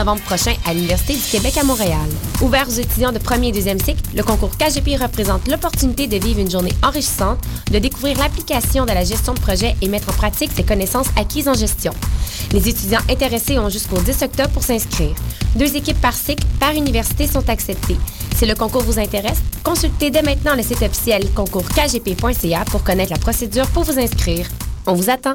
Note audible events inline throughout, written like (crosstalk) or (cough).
novembre prochain à l'Université du Québec à Montréal. Ouvert aux étudiants de premier et deuxième cycle, le concours KGP représente l'opportunité de vivre une journée enrichissante, de découvrir l'application de la gestion de projet et mettre en pratique ses connaissances acquises en gestion. Les étudiants intéressés ont jusqu'au 10 octobre pour s'inscrire. Deux équipes par cycle, par université sont acceptées. Si le concours vous intéresse, consultez dès maintenant le site officiel concourskgp.ca pour connaître la procédure pour vous inscrire. On vous attend!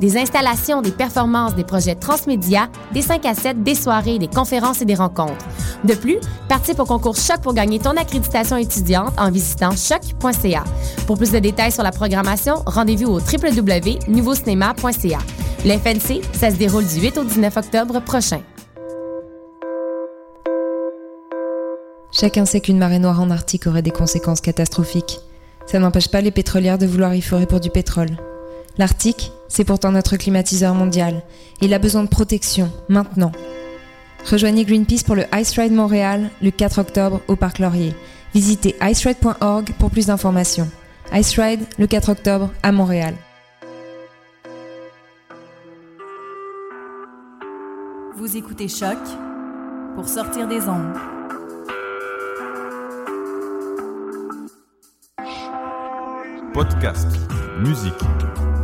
Des installations, des performances, des projets transmédia, des 5 à 7, des soirées, des conférences et des rencontres. De plus, participe au concours Choc pour gagner ton accréditation étudiante en visitant choc.ca. Pour plus de détails sur la programmation, rendez-vous au www.nouveaucinéma.ca. Le FNC, ça se déroule du 8 au 19 octobre prochain. Chacun sait qu'une marée noire en Arctique aurait des conséquences catastrophiques. Ça n'empêche pas les pétrolières de vouloir y forer pour du pétrole. L'Arctique, c'est pourtant notre climatiseur mondial. Il a besoin de protection, maintenant. Rejoignez Greenpeace pour le Ice Ride Montréal le 4 octobre au Parc Laurier. Visitez iceride.org pour plus d'informations. Ice Ride le 4 octobre à Montréal. Vous écoutez Choc pour sortir des ondes. Podcast, musique,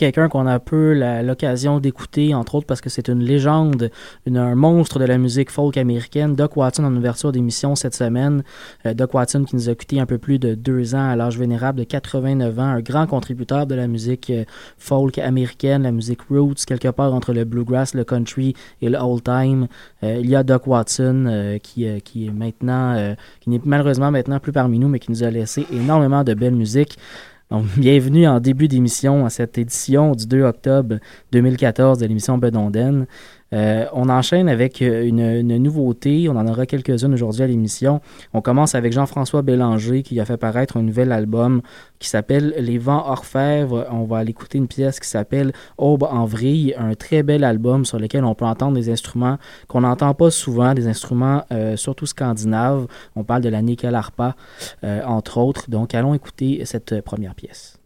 quelqu'un qu'on a peu l'occasion d'écouter, entre autres parce que c'est une légende, un monstre de la musique folk américaine. Doc Watson en ouverture d'émission cette semaine. Euh, Doc Watson qui nous a quitté un peu plus de deux ans à l'âge vénérable de 89 ans, un grand contributeur de la musique euh, folk américaine, la musique roots, quelque part entre le bluegrass, le country et le old time. Euh, il y a Doc Watson qui, qui est maintenant, qui n'est malheureusement maintenant plus parmi nous, mais qui nous a laissé énormément de belle musique. (laughs) Bienvenue en début d'émission à cette édition du 2 octobre 2014 de l'émission Bedonden. Euh, on enchaîne avec euh, une, nouveauté. On en aura quelques-unes aujourd'hui à l'émission. On commence avec Jean-François Bélanger qui a fait paraître un nouvel album qui s'appelle Les Vents Orfèvres. On va aller écouter une pièce qui s'appelle Aube en vrille, un très bel album sur lequel on peut entendre des instruments qu'on n'entend pas souvent, des instruments euh, surtout scandinaves. On parle de la nickel harpa, entre autres. Donc allons écouter cette première pièce.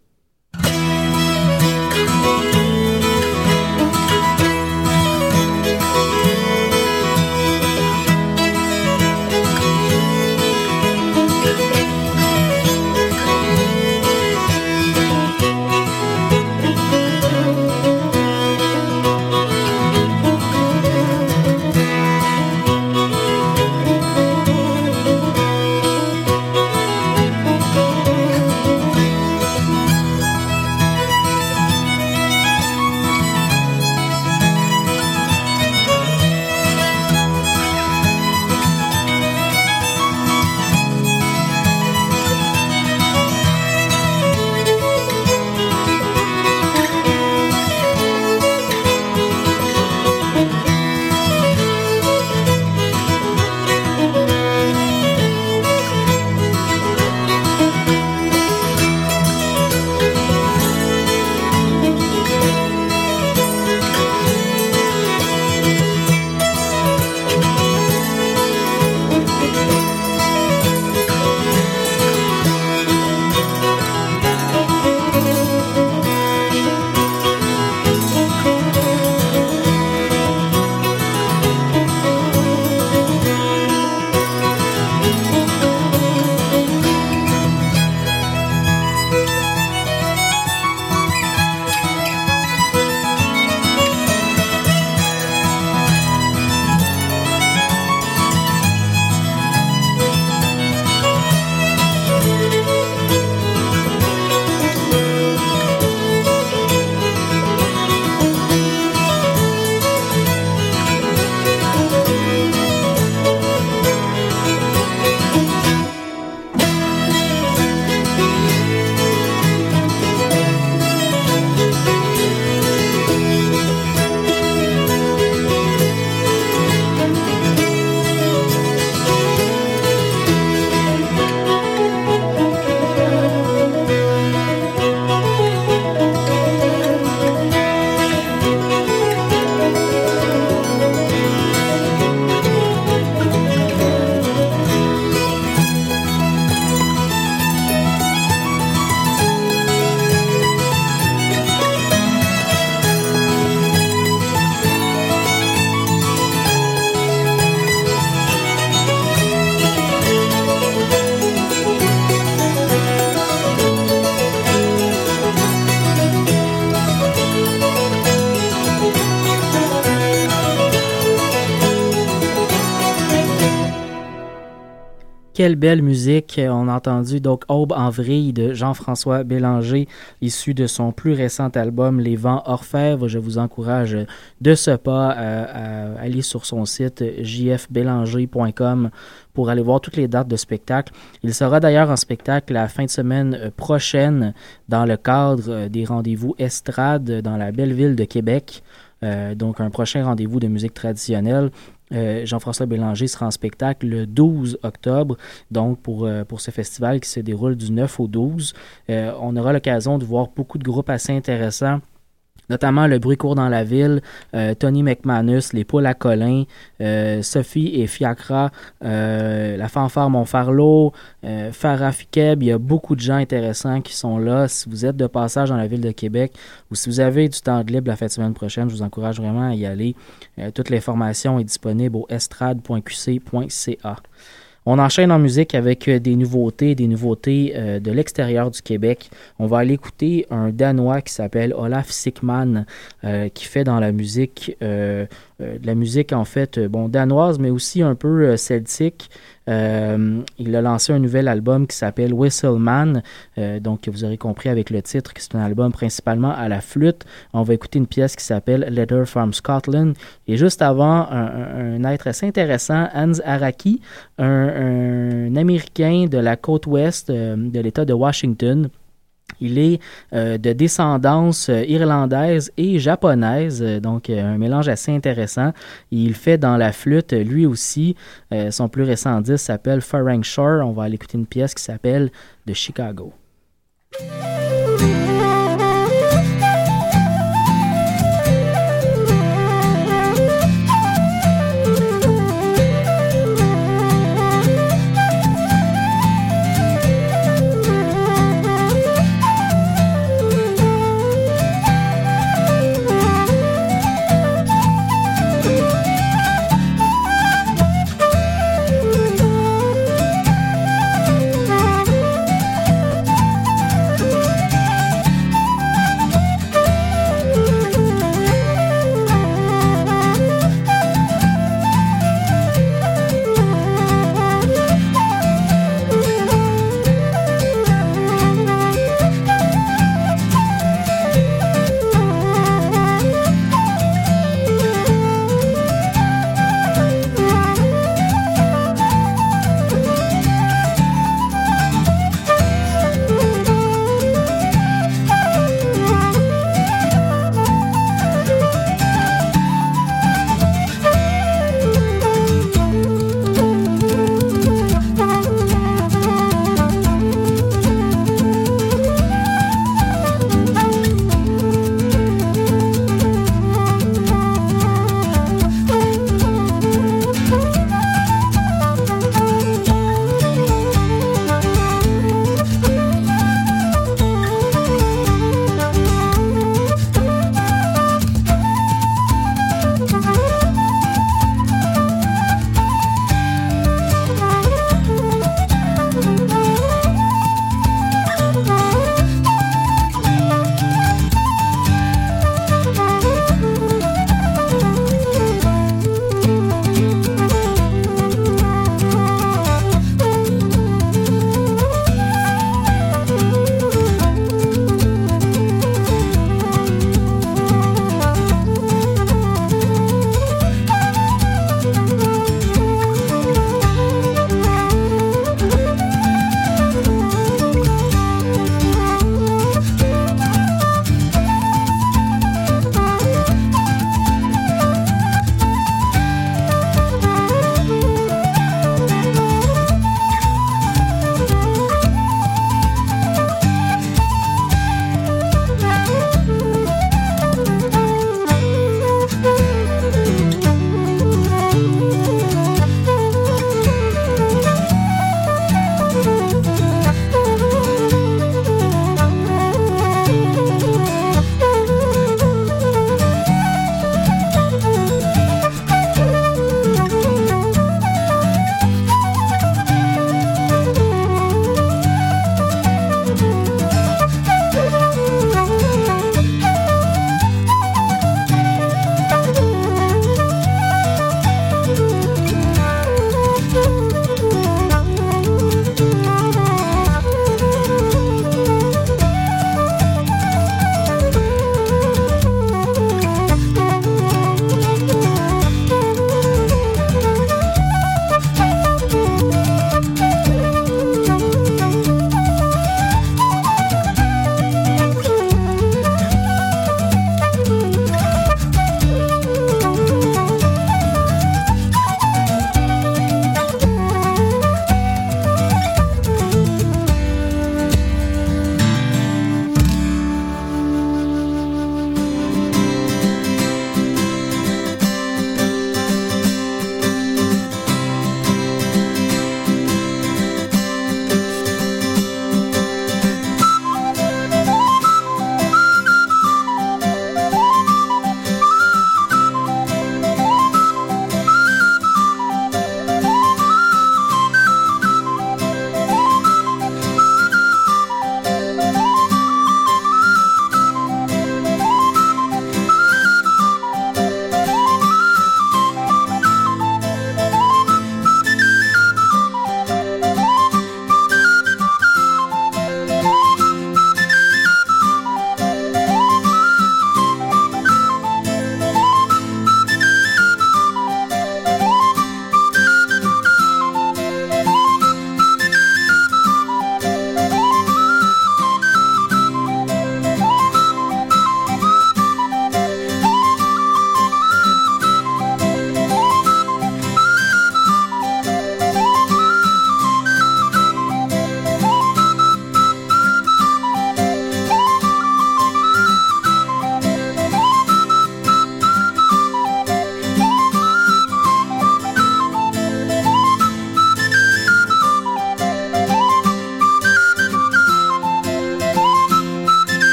Quelle belle musique. On a entendu donc Aube en vrille de Jean-François Bélanger, issu de son plus récent album Les Vents Orfèvres. Je vous encourage de ce pas à, aller sur son site jfbélanger.com pour aller voir toutes les dates de spectacle. Il sera d'ailleurs en spectacle la fin de semaine prochaine dans le cadre des rendez-vous estrade dans la belle ville de Québec. Euh, donc, un prochain rendez-vous de musique traditionnelle. Euh, Jean-François Bélanger sera en spectacle le 12 octobre, donc pour, euh, pour ce festival qui se déroule du 9 au 12. on aura l'occasion de voir beaucoup de groupes assez intéressants notamment Le bruit court dans la ville, euh, Tony McManus, Les poules à Colin, euh, Sophie et Fiacra, euh, La fanfare Montfarlot, Farah Fikeb. Il y a beaucoup de gens intéressants qui sont là. Si vous êtes de passage dans la ville de Québec ou si vous avez du temps de libre la fête semaine prochaine, je vous encourage vraiment à y aller. toute l'information est disponible au estrade.qc.ca. On enchaîne en musique avec euh, des nouveautés, des nouveautés euh, de l'extérieur du Québec. On va aller écouter un Danois qui s'appelle Olaf Sickman, euh, qui fait dans la musique, de la musique en fait, bon, danoise, mais aussi un peu celtique. Euh, il a lancé un nouvel album qui s'appelle Whistleman. Euh, donc, vous aurez compris avec le titre que c'est un album principalement à la flûte. On va écouter une pièce qui s'appelle Letter from Scotland. Et juste avant, un, être assez intéressant, Hans Araki, un, Américain de la côte ouest euh, de l'État de Washington. Il est euh, de descendance euh, irlandaise et japonaise, euh, donc un mélange assez intéressant. Il fait dans la flûte lui aussi. son plus récent disque s'appelle Farang Shore. On va aller écouter une pièce qui s'appelle The Chicago.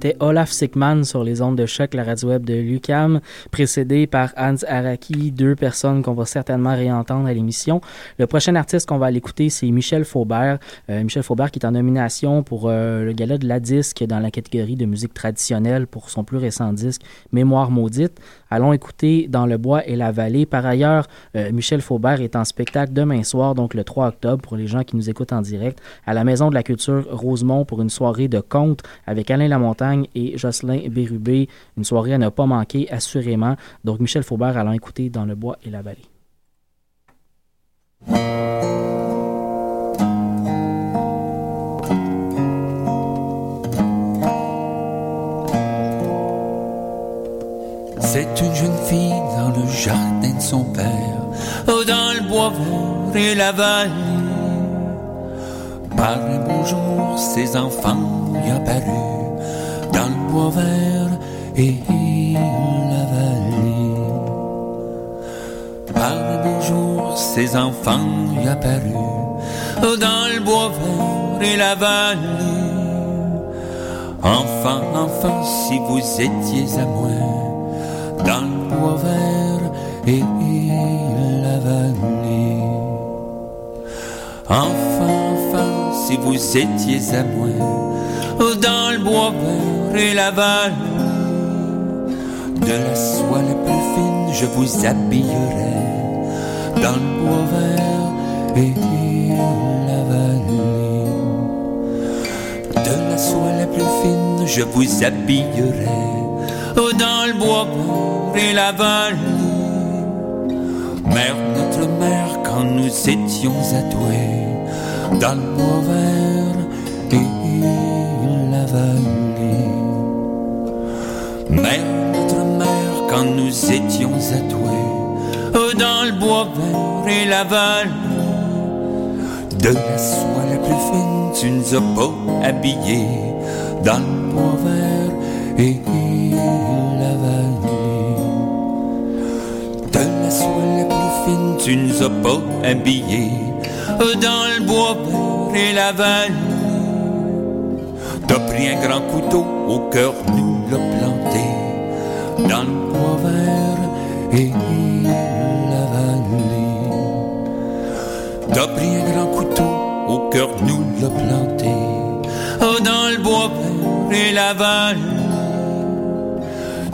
C'était Olaf Sickman sur les ondes de choc, la radio web de Lucam, précédé par Hans Araki, deux personnes qu'on va certainement réentendre à l'émission. Le prochain artiste qu'on va aller écouter, c'est Michel Faubert. Euh, Michel Faubert qui est en nomination pour euh, le gala de la disque dans la catégorie de musique traditionnelle pour son plus récent disque, Mémoire maudite. Allons écouter Dans le bois et la vallée. Par ailleurs, euh, Michel Faubert est en spectacle demain soir, donc le 3 octobre, pour les gens qui nous écoutent en direct, à la Maison de la Culture Rosemont pour une soirée de contes avec Alain Lamontagne et Jocelyn Bérubé. Une soirée à ne pas manquer, assurément. Donc, Michel Faubert allant écouter Dans le bois et la vallée. Et la vallée. Par un beau jour, ses enfants y apparus dans le bois vert et la vallée. Par un beau jour, ses enfants y apparus oh, dans le bois vert et la vallée. Enfant, enfant, si vous étiez à moi dans le bois vert et Enfin, enfin, si vous étiez à moi, dans le bois vert et la vallée, de la soie la plus fine, je vous habillerai dans le bois vert et la vallée. De la soie la plus fine, je vous habillerai dans le bois et la vallée. Mère, notre mère, quand nous étions adoués dans le bois vert et la vallée. Mère, notre mère, quand nous étions adoués dans le bois vert et la vallée. De la soie la plus fine, tu nous as pas habillés dans le bois vert et la vallée. De la soie la plus fine, tu nous as pas habillés dans le bois et la vallée. T'as pris un grand couteau au cœur, nous l'a planté dans le bois vert et la vallée. T'as pris un grand couteau au cœur, nous l'a planté dans le bois et la vallée.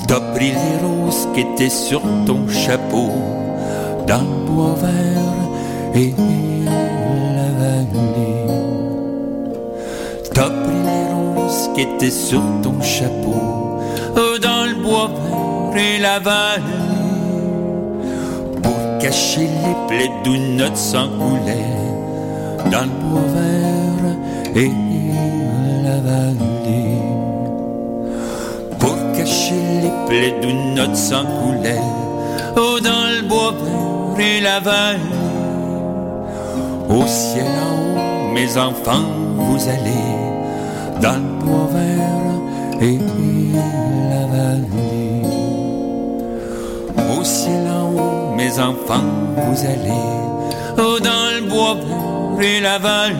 T'as pris les roses qui étaient sur ton chapeau dans le bois vert et qui étaient sur ton chapeau dans le bois et la vallée. Pour cacher les plaies d'où notre sang coulait dans le bois vert et la vallée cacher les plaies d'où notre sang coulait, oh dans le bois vert et la vallée. Au ciel en haut, mes enfants, vous allez dans le bois vert et la vallée. Au ciel en haut, mes enfants, vous allez dans le bois vert et la vallée.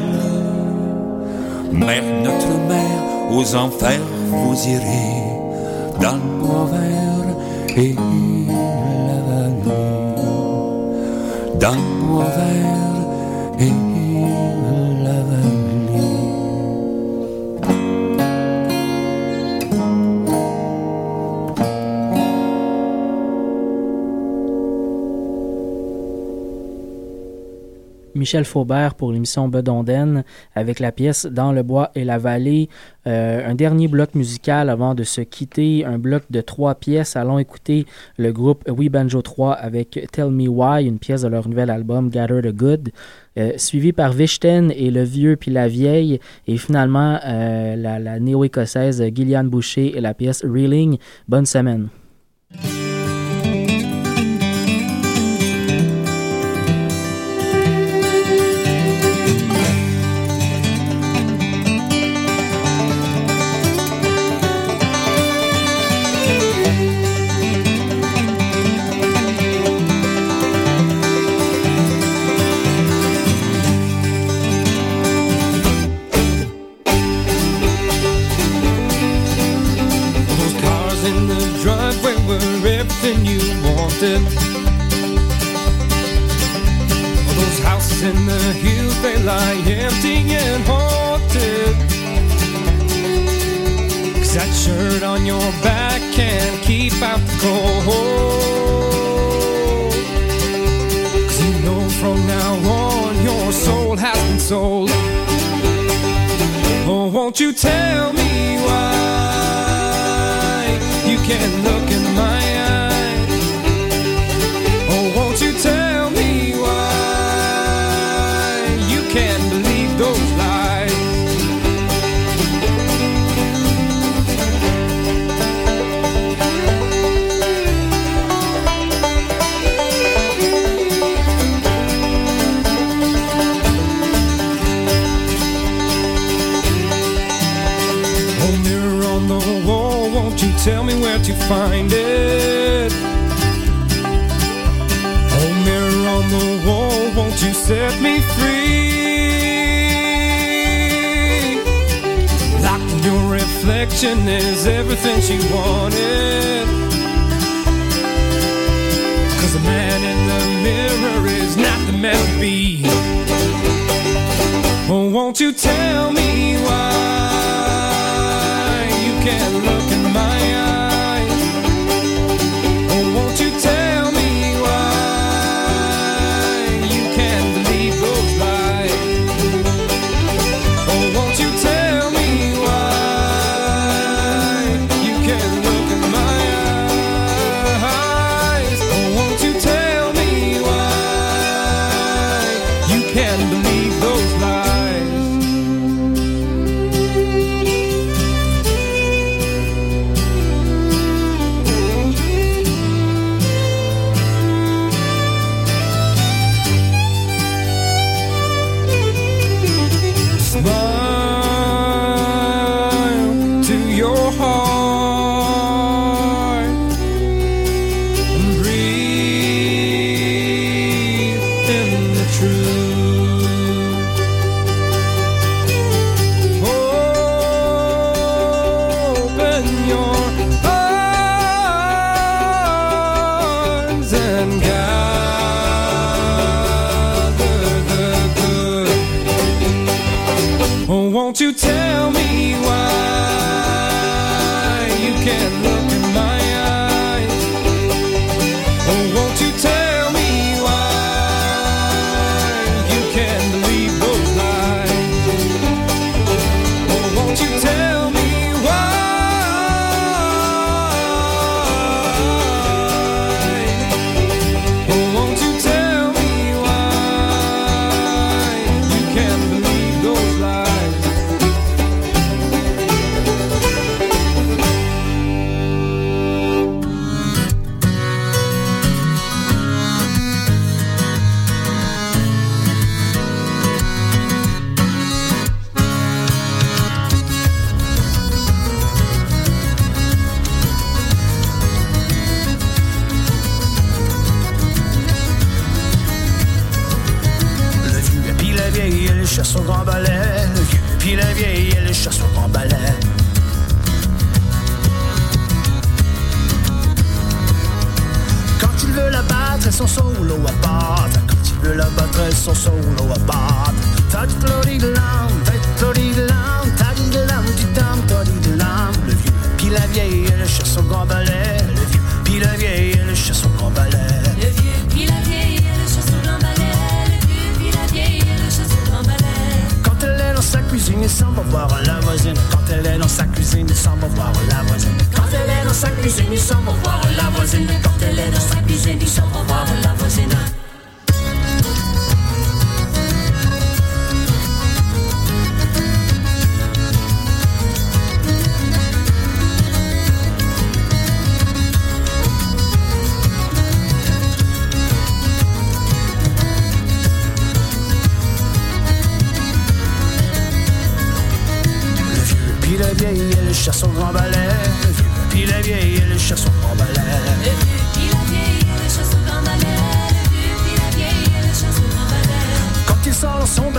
Mère, notre mère, aux enfers vous irez dans le bois vert et la vallée. Dans le bois vert Michel Faubert pour l'émission Bedonden avec la pièce Dans le bois et la vallée. Euh, un dernier bloc musical avant de se quitter, un bloc de trois pièces. Allons écouter le groupe We Banjo 3 avec Tell Me Why, une pièce de leur nouvel album Gather the Good. Euh, suivi par Vichten et Le Vieux puis la Vieille, et finalement euh, la, la néo-écossaise Gillian Boucher et la pièce Reeling. Bonne semaine. old. Oh, won't you tell me why you can't look in my eyes? you find it. Oh, mirror on the wall, won't you set me free? Like your reflection is everything she wanted. Cause the man in the mirror is not the man to be. Oh, won't you tell me? voisine. Quand elle est dans sa cuisine, il s'en va voir la voisine. Quand elle est dans sa cuisine, il s'en va voir la voisine. Quand elle est dans sa cuisine, il s'en va voir la voisine.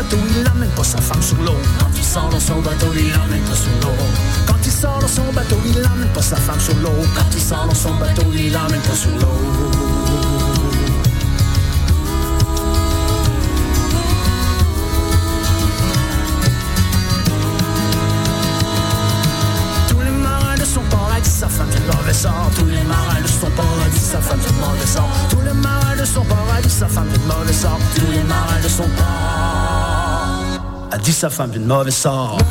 tu il lamento sa fan sull'o Quand il solo sopra tu il lamento sull'o Quand il solo sopra tu il lamento sa fan sull'o Quand il solo sopra tu il dit sa femme d'une mauvaise sorte.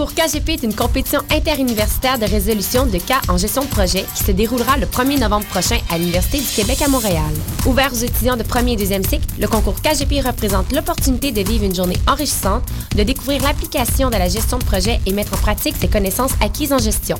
Concours KGP est une compétition interuniversitaire de résolution de cas en gestion de projet qui se déroulera le 1er novembre prochain à l'Université du Québec à Montréal. Ouvert aux étudiants de premier et deuxième cycle, le concours KGP représente l'opportunité de vivre une journée enrichissante, de découvrir l'application de la gestion de projet et mettre en pratique ses connaissances acquises en gestion.